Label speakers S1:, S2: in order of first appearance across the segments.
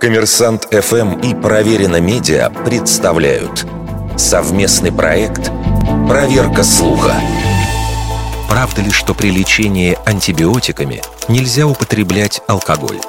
S1: Коммерсант ФМ и Проверено Медиа представляют совместный проект «Проверка слуха». Правда ли, что при лечении антибиотиками нельзя употреблять алкоголь?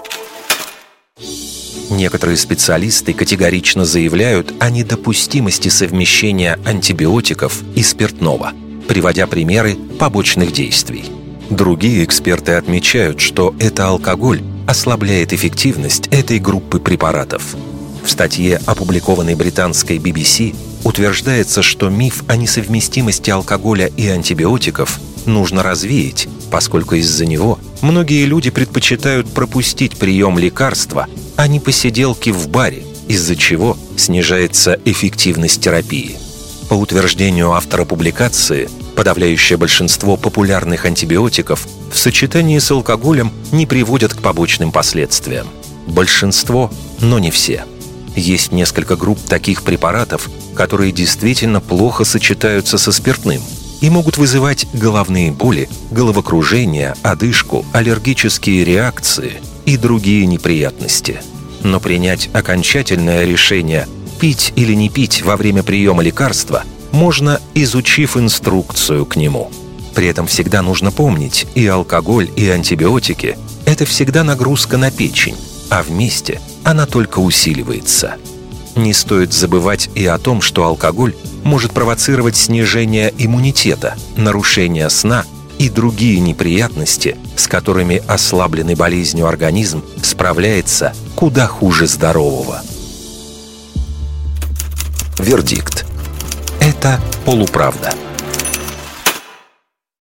S1: Некоторые специалисты категорично заявляют о недопустимости совмещения антибиотиков и спиртного, приводя примеры побочных действий. Другие эксперты отмечают, что это алкоголь ослабляет эффективность этой группы препаратов. В статье, опубликованной британской BBC, утверждается, что миф о несовместимости алкоголя и антибиотиков нужно развеять, поскольку из-за него многие люди предпочитают пропустить прием лекарства, а не посиделки в баре, из-за чего снижается эффективность терапии. По утверждению автора публикации, подавляющее большинство популярных антибиотиков в сочетании с алкоголем не приводят к побочным последствиям. Большинство, но не все. Есть несколько групп таких препаратов, которые действительно плохо сочетаются со спиртным и могут вызывать головные боли, головокружение, одышку, аллергические реакции и другие неприятности. Но принять окончательное решение пить или не пить во время приема лекарства можно, изучив инструкцию к нему – при этом всегда нужно помнить, и алкоголь, и антибиотики – это всегда нагрузка на печень, а вместе она только усиливается. Не стоит забывать и о том, что алкоголь может провоцировать снижение иммунитета, нарушение сна и другие неприятности, с которыми ослабленный болезнью организм справляется куда хуже здорового. Вердикт. Полуправда.